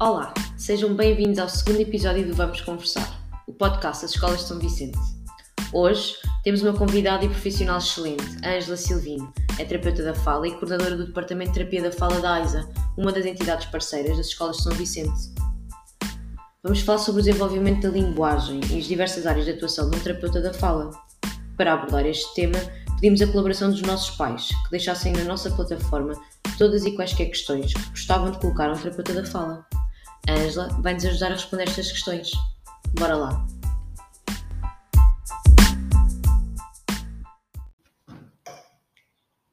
Olá, sejam bem-vindos ao segundo episódio do Vamos Conversar, o podcast das Escolas de São Vicente. Hoje temos uma convidada e profissional excelente, Ângela Silvino, é terapeuta da fala e coordenadora do Departamento de Terapia da Fala da AISA, uma das entidades parceiras das Escolas de São Vicente. Vamos falar sobre o desenvolvimento da linguagem e as diversas áreas de atuação de um terapeuta da fala. Para abordar este tema, pedimos a colaboração dos nossos pais, que deixassem na nossa plataforma todas e quaisquer questões que gostavam de colocar a um terapeuta da fala. A Ângela vai-nos ajudar a responder estas questões. Bora lá!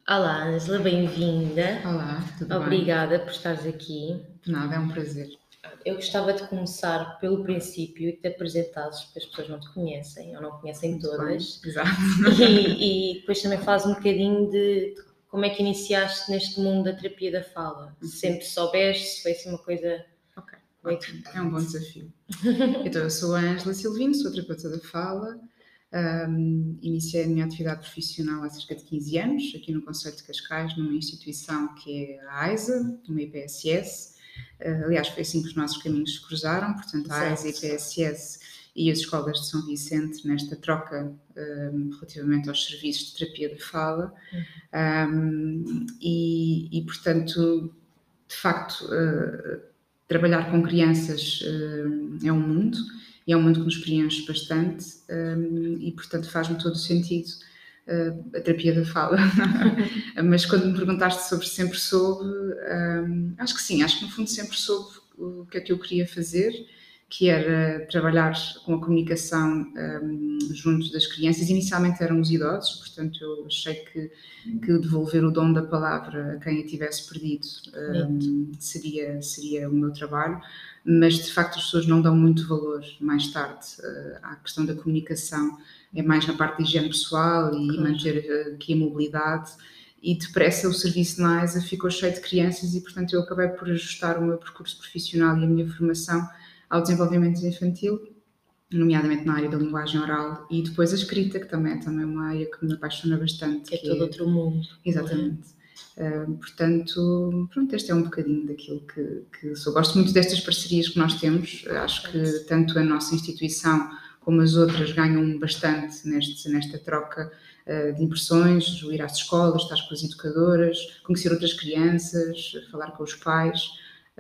Olá, Ângela, bem-vinda. Olá, tudo Obrigada por estares aqui. bem? De nada, é um prazer. Eu gostava de começar pelo princípio e te apresentares, porque as pessoas não te conhecem ou não conhecem Muito todas. bem, Exato. E, e depois também faz um bocadinho de como é que iniciaste neste mundo da terapia da fala. Se sempre soubeste, se foi assim uma coisa. Ótimo. É um bom desafio. Então, eu sou a Ângela Silvino, sou terapeuta da fala. Ahm, iniciei a minha atividade profissional há cerca de 15 anos, aqui no Conselho de Cascais, numa instituição que é a AISA, uma IPSS. Ah, aliás, foi assim que os nossos caminhos se cruzaram, portanto, a AISA, a. IPSS e as escolas de São Vicente nesta troca ahm, relativamente aos serviços de terapia de fala. Um, e, e, portanto, de facto, uh, trabalhar com crianças uh, é um mundo e é um mundo que nos preenche bastante um, e, portanto, faz-me todo o sentido uh, a terapia da fala. Mas quando me perguntaste sobre se sempre soube, acho que sim, acho que no fundo sempre soube o que é que eu queria fazer que era trabalhar com a comunicação um, junto das crianças. Inicialmente eram os idosos, portanto eu achei que, que devolver o dom da palavra a quem a tivesse perdido um, seria, seria o meu trabalho, mas de facto as pessoas não dão muito valor mais tarde uh, à questão da comunicação, é mais na parte da higiene pessoal e Claro. manter uh, aqui a mobilidade. E depressa o serviço na AISA ficou cheio de crianças e, portanto, eu acabei por ajustar o meu percurso profissional e a minha formação ao desenvolvimento infantil, nomeadamente na área da linguagem oral e depois a escrita, que também é também uma área que me apaixona bastante. que é todo outro mundo. Exatamente. Uh, portanto, pronto, este é um bocadinho daquilo que, que sou. Gosto muito destas parcerias que nós temos. Acho que tanto a nossa instituição como as outras ganham bastante neste, nesta troca uh, de impressões, ir às escolas, estar com as educadoras, conhecer outras crianças, falar com os pais.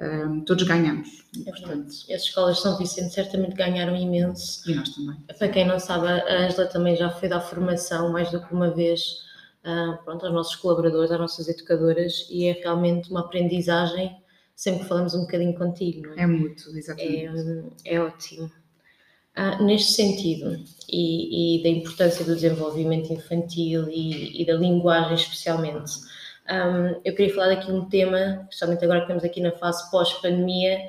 Um, todos ganhamos. É portanto, As escolas de São Vicente certamente ganharam imenso. e nós também. Para quem não sabe, a Ângela também já foi dar formação mais do que uma vez ah, pronto, aos nossos colaboradores, às nossas educadoras, e é realmente uma aprendizagem sempre que falamos um bocadinho contigo, não é? É É, exatamente. é ótimo. Ah, neste sentido, e, e da importância do desenvolvimento infantil e, e da linguagem especialmente, ahm, eu queria falar aqui um tema, especialmente agora que estamos aqui na fase pós-pandemia,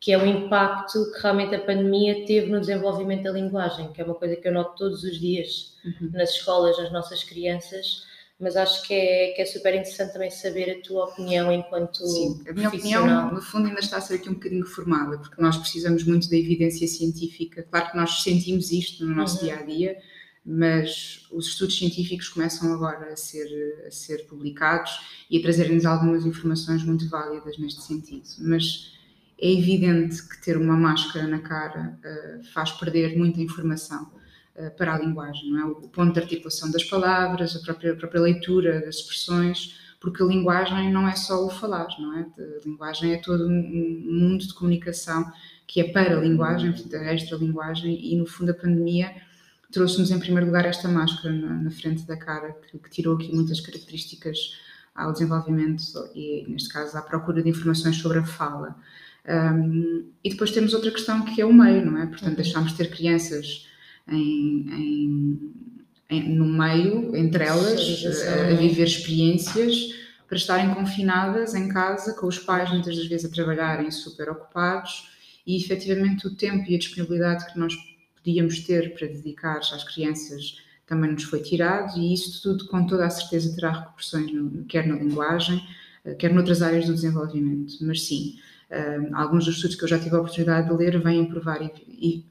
que é o impacto que realmente a pandemia teve no desenvolvimento da linguagem, que é uma coisa que eu noto todos os dias Uhum. nas escolas, nas nossas crianças, mas acho que é, que é super interessante também saber a tua opinião enquanto Sim, a minha opinião, no fundo, ainda está a ser aqui um bocadinho formada, porque nós precisamos muito da evidência científica. Claro que nós sentimos isto no nosso Uhum. dia a dia, mas os estudos científicos começam agora a ser, a ser publicados e a trazerem-nos algumas informações muito válidas neste sentido. Mas é evidente que ter uma máscara na cara eh, faz perder muita informação eh, para a linguagem, não é? O ponto de articulação das palavras, a própria, a própria leitura das expressões, porque a linguagem não é só o falar, não é? A linguagem é todo um, mundo de comunicação que é para a linguagem, portanto, a extra-linguagem, e no fundo a pandemia trouxe-nos em primeiro lugar esta máscara na, na frente da cara, que, que tirou aqui muitas características ao desenvolvimento e, neste caso, à procura de informações sobre a fala. Um, e depois temos outra questão que é o meio, não é? Portanto, Uhum. deixámos de ter crianças em, em- em- no meio, entre elas, a, a é? viver experiências para estarem confinadas em casa, com os pais muitas das vezes a trabalharem super ocupados e efetivamente o tempo e a disponibilidade que nós podíamos ter para dedicar às crianças também nos foi tirado e isso tudo com toda a certeza terá repercussões, no- quer na linguagem, eh, quer noutras áreas do desenvolvimento. Mas sim, eh, alguns dos estudos que eu já tive a oportunidade de ler vêm provar e, e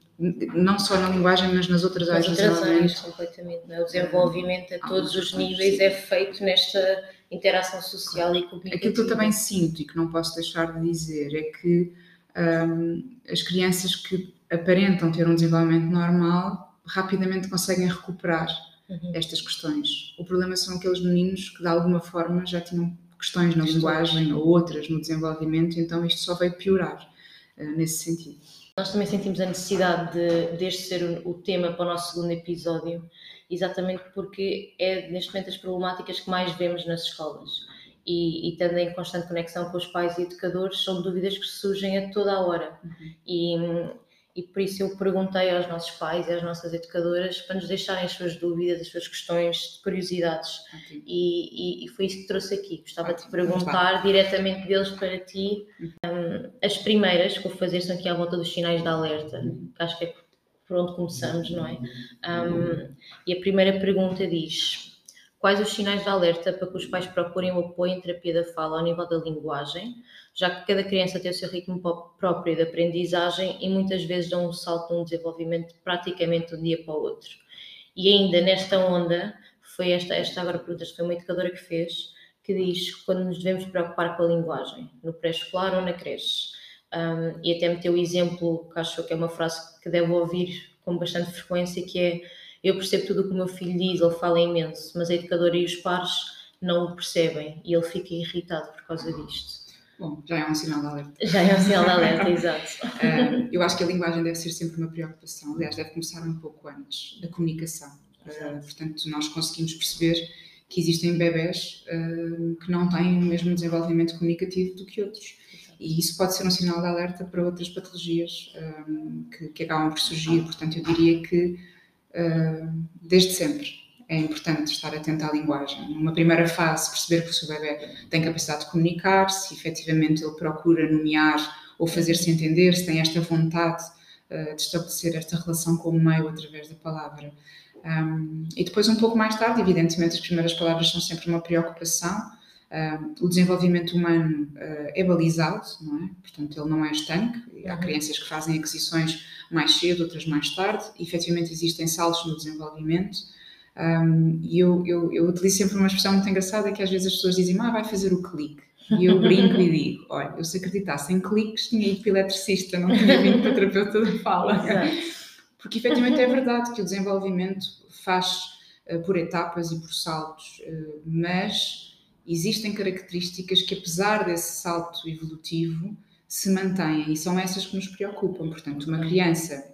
não só na linguagem, mas nas outras áreas do desenvolvimento. completamente. não é? O desenvolvimento a todos os níveis é feito nesta interação social e comunicativa. Aquilo que eu também sinto e que não posso deixar de dizer é que um, as crianças que aparentam ter um desenvolvimento normal rapidamente conseguem recuperar uhum. estas questões. O problema são aqueles meninos que, de alguma forma, já tinham questões na linguagem ou outras no desenvolvimento, então isto só veio piorar uh, nesse sentido. Nós também sentimos a necessidade de, deste ser o tema para o nosso segundo episódio, exatamente porque é neste momento as problemáticas que mais vemos nas escolas. E, e tendo em constante conexão com os pais e educadores, são dúvidas que surgem a toda a hora. Uhum. E, e por isso eu perguntei aos nossos pais e às nossas educadoras para nos deixarem as suas dúvidas, as suas questões, curiosidades. E, e, e, foi isso que trouxe aqui. Gostava de te perguntar diretamente deles para ti. Um, as primeiras que vou fazer são aqui à volta dos sinais de alerta, uhum. que acho que é por onde começamos, não é? Um, e a primeira pergunta diz: Quais os sinais de alerta para que os pais procurem o apoio em terapia da fala ao nível da linguagem, já que cada criança tem o seu ritmo próprio de aprendizagem e muitas vezes dão um salto no desenvolvimento praticamente de um dia para o outro. E ainda nesta onda, foi esta, esta agora pergunta, foi uma educadora que fez, que diz quando nos devemos preocupar com a linguagem, no pré-escolar ou na creche. Um, e até meteu o exemplo, que acho que é uma frase que deve ouvir com bastante frequência, que é eu percebo tudo o que o meu filho diz, ele fala imenso, mas a educadora e os pares não o percebem e ele fica irritado por causa disto. Bom, já é um sinal de alerta. Já é um sinal de alerta, exato. Uh, eu acho que a linguagem deve ser sempre uma preocupação. Aliás, deve começar um pouco antes da comunicação. Uh, portanto, nós conseguimos perceber que existem bebés uh, que não têm o mesmo desenvolvimento comunicativo do que outros. E isso pode ser um sinal de alerta para outras patologias que, que acabam por surgir. Portanto, eu diria que desde sempre. É importante estar atento à linguagem. Numa primeira fase, perceber que o seu bebê tem capacidade de comunicar, se efetivamente ele procura nomear ou fazer-se entender, se tem esta vontade uh, de estabelecer esta relação com o meio através da palavra. Um, e depois, um pouco mais tarde, evidentemente, as primeiras palavras são sempre uma preocupação. O desenvolvimento humano uh, é balizado, não é? Portanto, ele não é estanque. Há uhum. crianças que fazem aquisições mais cedo, outras mais tarde. E, efetivamente, existem saltos no desenvolvimento. Um, e eu, eu, eu utilizo sempre uma expressão muito engraçada que às vezes as pessoas dizem, ah, vai fazer o clique. E eu brinco e digo, olha, eu se acreditasse em cliques, tinha ido para eletricista, não tinha vindo para terapeuta da fala. Porque efetivamente é verdade que o desenvolvimento faz uh, por etapas e por saltos, uh, mas existem características que, apesar desse salto evolutivo, se mantêm e são essas que nos preocupam. Portanto, uma criança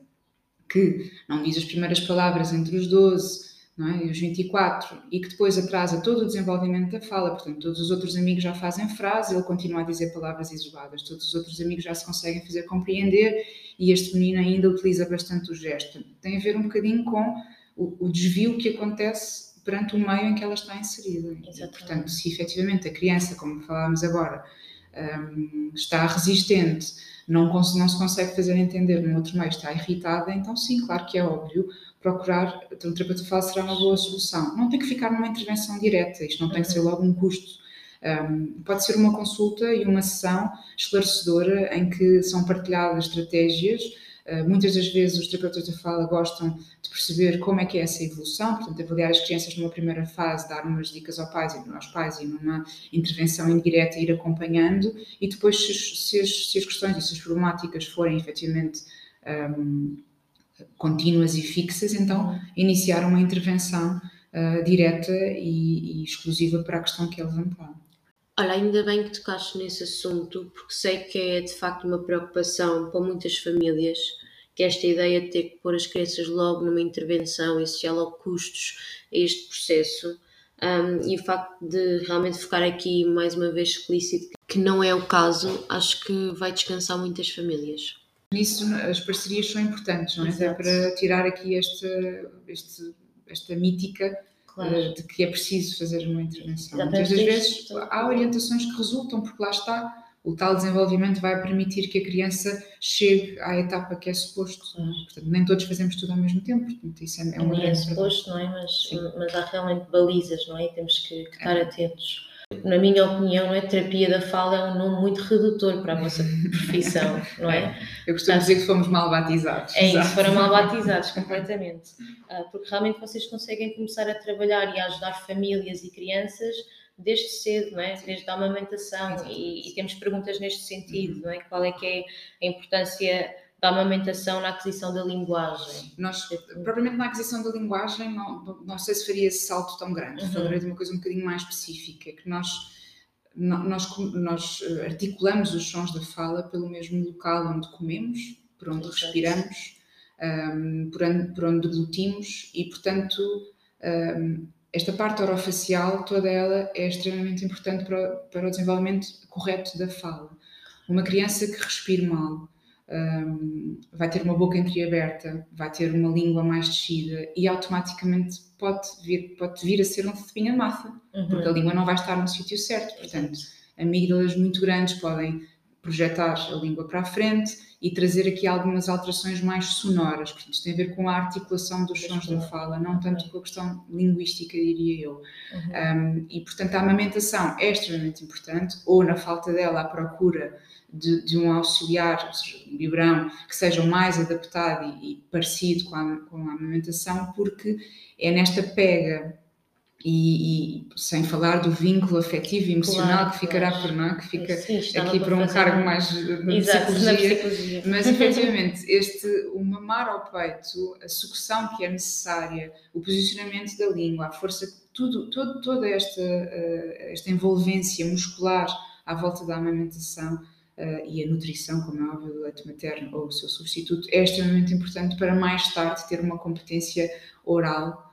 que não diz as primeiras palavras entre os 12 é? e os 24 e que depois atrasa todo o desenvolvimento da fala, portanto, todos os outros amigos já fazem frase, ele continua a dizer palavras isoladas, todos os outros amigos já se conseguem fazer compreender e este menino ainda utiliza bastante o gesto. Tem a ver um bocadinho com o, o desvio que acontece perante o meio em que ela está inserida. Portanto, se efetivamente a criança, como falámos agora, um, está resistente, não, não, se consegue fazer entender no outro meio, está irritada, então sim, claro que é óbvio, procurar um terapeuta fala será uma boa solução. Não tem que ficar numa intervenção direta, isto não tem que ser logo um custo. Um, pode ser uma consulta e uma sessão esclarecedora em que são partilhadas estratégias muitas das vezes os terapeutas da fala gostam de perceber como é que é essa evolução, portanto, avaliar as crianças numa primeira fase, dar umas dicas aos pais, aos pais e numa intervenção indireta ir acompanhando e depois se, se, as, se as, questões e se as problemáticas forem efetivamente um, contínuas e fixas, então iniciar uma intervenção uh, direta e, e exclusiva para a questão que é levantada. Olha, ainda bem que tocaste nesse assunto, porque sei que é de facto uma preocupação para muitas famílias, que esta ideia de ter que pôr as crianças logo numa intervenção e associar logo custos a este processo. Um, e o facto de realmente ficar aqui mais uma vez explícito que não é o caso, acho que vai descansar muitas famílias. Nisso as parcerias são importantes, não é? Até para tirar aqui esta, este, esta mítica claro. Eh, de que é preciso fazer uma intervenção. Muitas das vezes há orientações que resultam, porque lá está, o tal desenvolvimento vai permitir que a criança chegue à etapa que é suposto. Portanto, nem todos fazemos tudo ao mesmo tempo, portanto, isso é, é uma é suposto, não é? Mas, mas há realmente balizas, não é? E temos que, que estar é. atentos na minha opinião, a terapia da fala é um nome muito redutor para a vossa profissão, não é? Eu costumo dizer que fomos mal batizados. É isso, foram mal batizados completamente. Ah, porque realmente vocês conseguem começar a trabalhar e a ajudar famílias e crianças desde cedo, não é? desde a amamentação, e, e, temos perguntas neste sentido, uhum. não é? Qual é que é a importância da amamentação na aquisição da linguagem? Nós, propriamente na aquisição da linguagem, não, não sei se faria esse salto tão grande. Uhum. Falarei de uma coisa um bocadinho mais específica, que nós, nós, nós eh, articulamos os sons da fala pelo mesmo local onde comemos, por onde Exato. respiramos, um, por, onde, por onde deglutimos e, portanto, um, esta parte orofacial, toda ela é extremamente importante para, para o desenvolvimento correto da fala. Uma criança que respire mal, um, vai ter uma boca entreaberta, vai ter uma língua mais descida e automaticamente pode vir, pode vir a ser um cepinho de massa, uhum. porque a língua não vai estar no sítio certo. Portanto, amígdalas muito grandes podem projetar a língua para a frente e trazer aqui algumas alterações mais sonoras. Portanto, isto tem a ver com a articulação dos sons da fala, não tanto com a questão linguística, diria eu. Uhum. Um, e, portanto, a amamentação é extremamente importante, ou na falta dela, a procura de, de um auxiliar, ou seja, um biberão, que seja mais adaptado e, e parecido com a, com a amamentação, porque é nesta pega e, e, sem falar do vínculo afetivo e emocional claro, que ficará claro. por não, que fica Sim, aqui para um cargo mais de Exato, psicologia, psicologia, mas efetivamente este o mamar ao peito, a sucção que é necessária, o posicionamento da língua, a força, tudo, todo, toda esta uh, esta envolvência muscular à volta da amamentação uh, e a nutrição, como é óbvio, do leite materno ou o seu substituto, é extremamente importante para mais tarde ter uma competência oral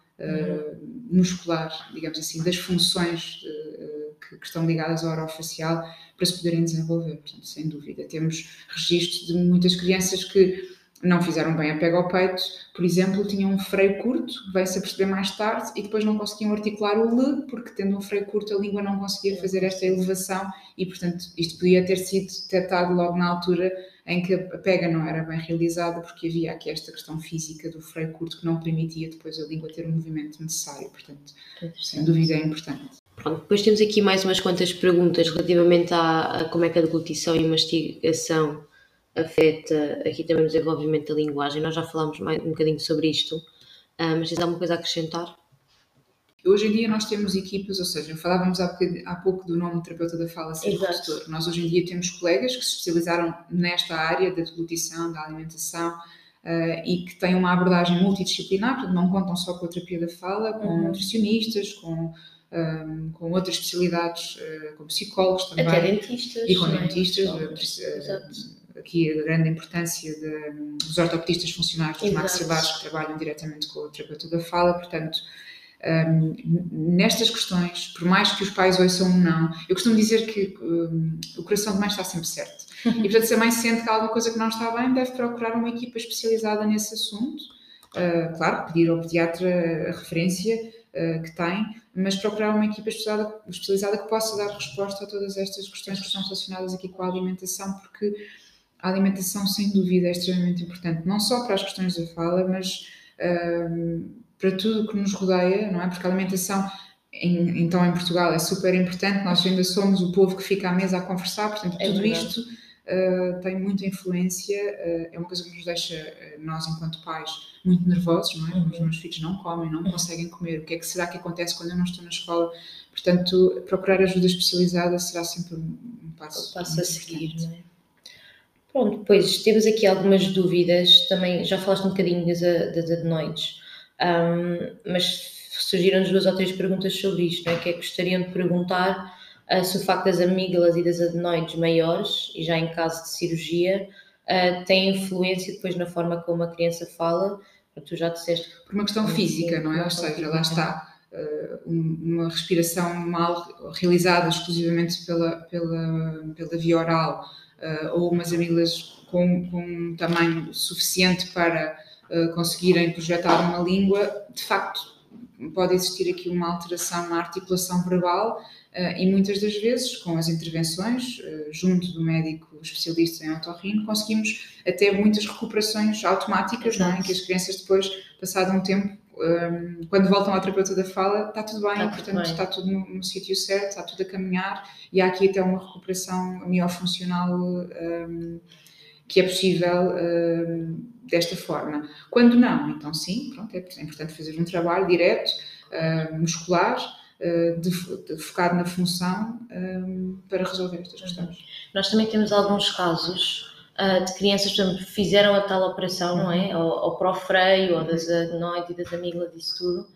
muscular, digamos assim, das funções uh, que, que, estão ligadas ao orofacial para se poderem desenvolver. Portanto, sem dúvida, temos registros de muitas crianças que não fizeram bem a pega ao peito, por exemplo, tinham um freio curto, veio-se a perceber mais tarde, e depois não conseguiam articular o L, porque tendo um freio curto a língua não conseguia fazer esta elevação, e portanto isto podia ter sido detectado logo na altura em que a pega não era bem realizada, porque havia aqui esta questão física do freio curto que não permitia depois a língua ter o movimento necessário, portanto, sem dúvida é importante. Pronto, depois temos aqui mais umas quantas perguntas relativamente a, a como é que a deglutição e mastigação afeta aqui também o desenvolvimento da linguagem. Nós já falámos mais, um bocadinho sobre isto, uh, mas tens alguma coisa a acrescentar? Hoje em dia nós temos equipas, ou seja, falávamos há, há pouco do nome terapeuta da fala ser redutor. Nós hoje em dia temos colegas que se especializaram nesta área da deglutição, da alimentação uh, e que têm uma abordagem multidisciplinar, portanto não contam só com a terapia da fala, com uhum. nutricionistas, com, um, com outras especialidades, uh, com psicólogos também. Até dentistas. E com é? dentistas. Uh, aqui a grande importância de, dos ortopedistas funcionais, dos maxilares que trabalham diretamente com o terapeuta da fala, portanto, um, nestas questões, por mais que os pais ouçam ou não, eu costumo dizer que um, o coração de mãe está sempre certo. E, portanto, se a mãe sente que há alguma coisa que não está bem, deve procurar uma equipa especializada nesse assunto. Uh, claro, pedir ao pediatra a referência uh, que tem, mas procurar uma equipa especializada, especializada que possa dar resposta a todas estas questões que estão relacionadas aqui com a alimentação, porque a alimentação, sem dúvida, é extremamente importante, não só para as questões da fala, mas uh, para tudo o que nos rodeia, não é? Porque a alimentação, em, então em Portugal, é super importante, nós ainda somos o povo que fica à mesa a conversar, portanto, é tudo verdade. isto uh, tem muita influência, uh, é uma coisa que nos deixa, nós enquanto pais, muito nervosos, não é? Uhum. Os meus filhos não comem, não uhum. conseguem comer, o que é que será que acontece quando eu não estou na escola? Portanto, procurar ajuda especializada será sempre um passo, um passo a seguir, não é? Pronto, depois temos aqui algumas dúvidas, também já falaste um bocadinho das, das adenoides, um, mas surgiram duas ou três perguntas sobre isto, não é? que é que gostariam de perguntar uh, se o facto das amígdalas e das adenoides maiores, e já em caso de cirurgia, uh, tem influência depois na forma como a criança fala, tu já disseste... Por uma questão física, não é? Ou seja, lá está, uh, uma respiração mal realizada exclusivamente pela, pela, pela via oral, uh, ou umas amígdalas com, com um tamanho suficiente para conseguirem projetar uma língua, de facto pode existir aqui uma alteração na articulação verbal uh, e muitas das vezes com as intervenções junto do médico especialista em otorrino conseguimos até muitas recuperações automáticas, não é? que as crianças depois, passado um tempo, um, quando voltam ao terapeuta da fala, está tudo bem, está portanto tudo bem. está tudo no, no sítio certo, está tudo a caminhar e há aqui até uma recuperação miofuncional um, que é possível um, desta forma. Quando não, então sim, pronto, é importante fazer um trabalho direto, muscular, uh, de, de focado na função um, para resolver estas questões. Nós também temos alguns casos uh, de crianças que fizeram a tal operação, não é? Ou, ou para o freio, ou das adenoides e das amígdalas, disso tudo,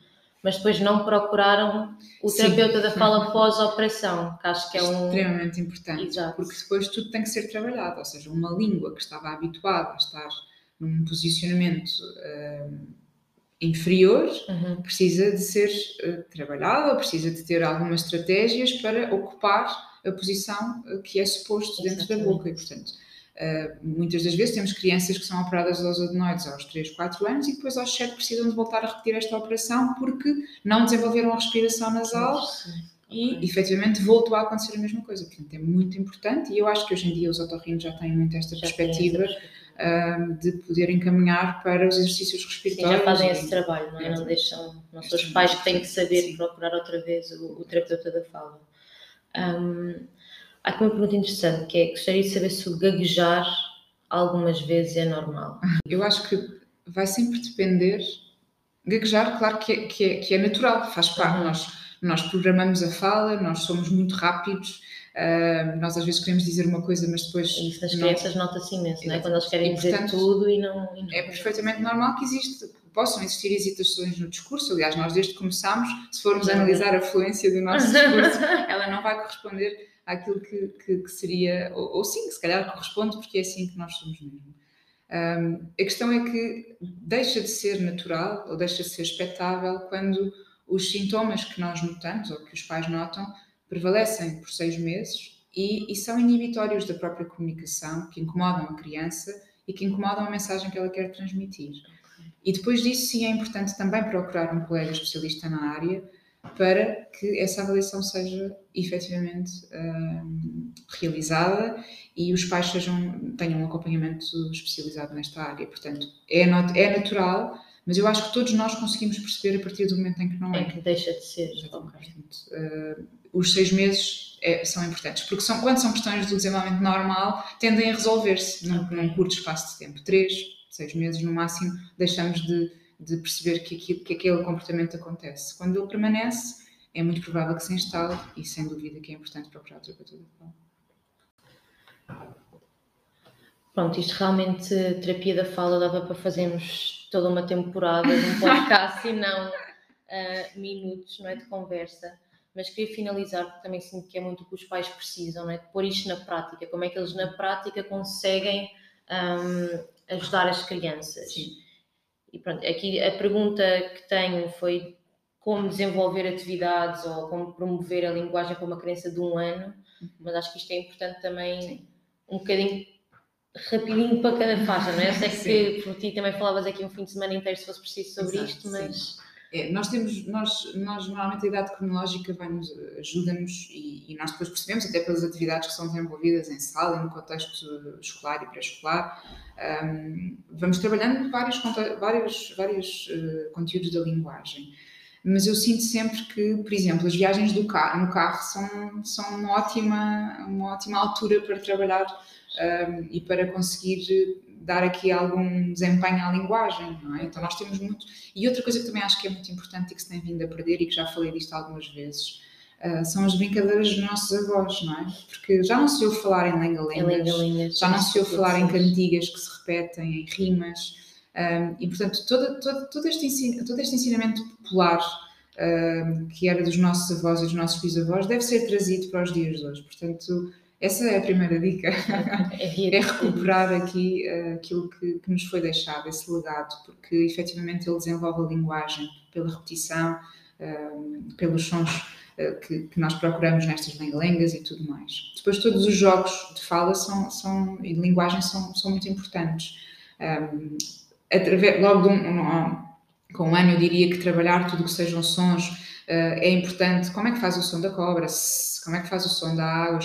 mas depois não procuraram o terapeuta Sim. da fala pós-operação, que acho que é um... Extremamente importante, Exato. porque depois tudo tem que ser trabalhado, ou seja, uma língua que estava habituada a estar num posicionamento uh, inferior uhum. precisa de ser uh, trabalhada, precisa de ter algumas estratégias para ocupar a posição uh, que é suposto dentro Exatamente. da boca e, portanto Uh, muitas das vezes temos crianças que são operadas aos adenoides aos 3, 4 anos e depois aos 7 precisam de voltar a repetir esta operação porque não desenvolveram a respiração nasal e okay. efetivamente voltou a acontecer a mesma coisa. Portanto, é muito importante e eu acho que hoje em dia os otorrinos já têm muito esta já perspectiva uh, de poder encaminhar para os exercícios respiratórios. Sim, já fazem e, esse trabalho, não é? Não deixam, não são os pais que têm que saber sim. procurar outra vez o, o terapeuta da fala. Um, Há aqui uma pergunta interessante que é: gostaria de saber se o gaguejar algumas vezes é normal. Eu acho que vai sempre depender. Gaguejar, claro que é, que é, que é natural, faz parte. Uhum. Nós, nós programamos a fala, nós somos muito rápidos. Uh, nós às vezes queremos dizer uma coisa, mas depois. Isso nas crianças nota-se imenso, não é? Quando eles querem e, dizer portanto, tudo e não, e não. É perfeitamente normal que existe, possam existir hesitações no discurso. Aliás, nós desde que começámos, se formos uhum. analisar a fluência do nosso discurso, ela não vai corresponder àquilo que, que, que seria, ou, ou, sim, se calhar corresponde, porque é assim que nós somos mesmo. Um, a questão é que deixa de ser natural ou deixa de ser expectável quando os sintomas que nós notamos ou que os pais notam prevalecem por seis meses e, e são inibitórios da própria comunicação, que incomodam a criança e que incomodam a mensagem que ela quer transmitir. E depois disso, sim, é importante também procurar um colega especialista na área para que essa avaliação seja efetivamente um, realizada e os pais sejam, tenham um acompanhamento especializado nesta área. Portanto, é, not, é natural, mas eu acho que todos nós conseguimos perceber a partir do momento em que não é. Em que deixa de ser. Portanto, uh, os seis meses é, são importantes, porque são, quando são questões do desenvolvimento normal, tendem a resolver-se num, num curto espaço de tempo. Três, seis meses no máximo, deixamos de de perceber que, aquilo, que aquele comportamento acontece. Quando ele permanece, é muito provável que se instale e sem dúvida que é importante procurar o terapeuta. Pronto, isto realmente, terapia da fala, dava para fazermos toda uma temporada de um podcast e não uh, minutos não é, de conversa. Mas queria finalizar, porque também sinto que é muito o que os pais precisam, não é? de pôr isto na prática. Como é que eles na prática conseguem um, ajudar as crianças? Sim. E pronto, aqui a pergunta que tenho foi como desenvolver atividades ou como promover a linguagem para uma criança de um ano, uhum. mas acho que isto é importante também Sim. um bocadinho rapidinho para cada faixa, não é? Eu sei que por ti também falavas aqui um fim de semana inteiro se fosse preciso sobre Exato, isto, mas... É, nós temos, nós, nós normalmente a idade cronológica vai-nos, ajuda-nos e, e, nós depois percebemos, até pelas atividades que são desenvolvidas em sala no contexto escolar e pré-escolar, um, vamos trabalhando vários, vários, vários uh, conteúdos da linguagem. Mas eu sinto sempre que, por exemplo, as viagens do carro, no carro são, são uma, ótima, uma ótima altura para trabalhar um, e para conseguir dar aqui algum desempenho à linguagem, não é? Então nós temos muito. E outra coisa que também acho que é muito importante e que se tem vindo a perder e que já falei disto algumas vezes. Uh, são as brincadeiras dos nossos avós, não é? Porque já não se ouve falar em lenga-lengas, já não se ouve falar em cantigas que se repetem, em rimas, um, e portanto todo, todo, todo, este, todo este ensinamento popular um, que era dos nossos avós e dos nossos bisavós deve ser trazido para os dias de hoje. Portanto, essa é a primeira dica, é, é recuperar aqui uh, aquilo que, que, nos foi deixado, esse legado, porque efetivamente ele desenvolve a linguagem pela repetição, uh, pelos sons uh, que, que, nós procuramos nestas lengas e tudo mais. Depois todos os jogos de fala são, são, e de linguagem são, são muito importantes. Um, através, logo de um, um, com um ano eu diria que trabalhar tudo que sejam sons é importante como é que faz o som da cobra, como é que faz o som da água,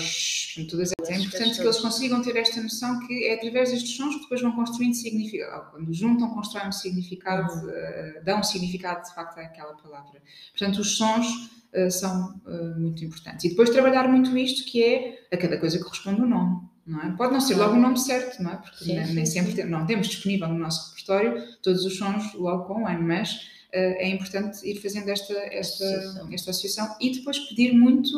todas é importante que eles consigam ter esta noção que é através destes sons que depois vão construindo significado, quando juntam, constroem um significado, uh, dão um significado de facto àquela palavra. Portanto, os sons uh, são muito importantes. E depois trabalhar muito isto que é a cada coisa corresponde o um nome. Não é? Pode não ser logo o nome certo, não é? Porque sim, nem, sim, sempre sim. não temos disponível no nosso repertório todos os sons logo com o ano, mas é importante ir fazendo esta, esta, associação. esta associação e depois pedir muito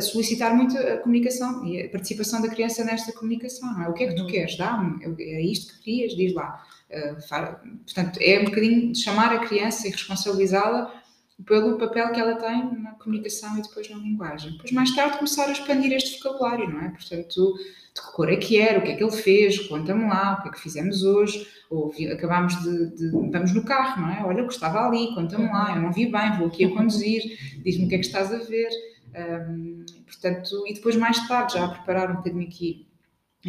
solicitar muito a comunicação e a participação da criança nesta comunicação. É? O que é que tu uhum. queres? Dá-me. É isto que querias? Diz lá. Uh, portanto, é um bocadinho de chamar a criança e responsabilizá-la pelo papel que ela tem na comunicação e depois na linguagem. Depois, mais tarde, começar a expandir este vocabulário, não é? Portanto, de que cor é que era, o que é que ele fez, conta-me lá, o que é que fizemos hoje, ou acabámos de, de, Vamos no carro, não é? Olha, gostava ali, conta-me lá, eu não vi bem, vou aqui a conduzir, diz-me o que é que estás a ver. Um, portanto, e depois, mais tarde, já a preparar um bocadinho aqui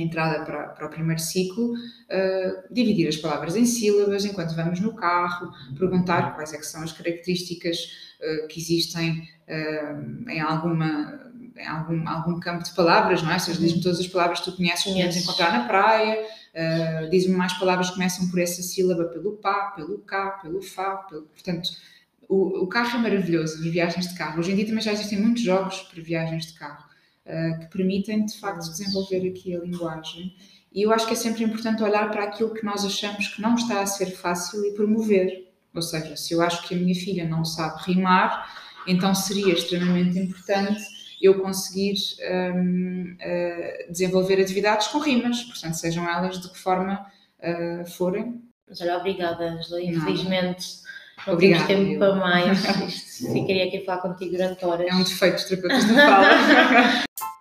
entrada para, para o primeiro ciclo, uh, dividir as palavras em sílabas enquanto vamos no carro, perguntar quais é são as características uh, que existem uh, em alguma em algum, algum campo de palavras, não é? Seja, diz-me todas as palavras que tu conheces que podemos encontrar na praia, diz-me mais palavras que começam por essa sílaba, pelo pá, pelo cá, pelo fá, pelo... portanto, o, o carro é maravilhoso, as viagens de carro. Hoje em dia também já existem muitos jogos para viagens de carro uh, que permitem, de facto, desenvolver aqui a linguagem. E eu acho que é sempre importante olhar para aquilo que nós achamos que não está a ser fácil e promover. Ou seja, se eu acho que a minha filha não sabe rimar, então seria extremamente importante eu conseguir um, uh, eh, desenvolver atividades com rimas, portanto, sejam elas de que forma uh, forem. Mas olha, obrigada, Angela. Infelizmente não Obrigada, temos tempo para mais. Isto, ficaria aqui a falar contigo durante horas. É um defeito de terapeutas de fala.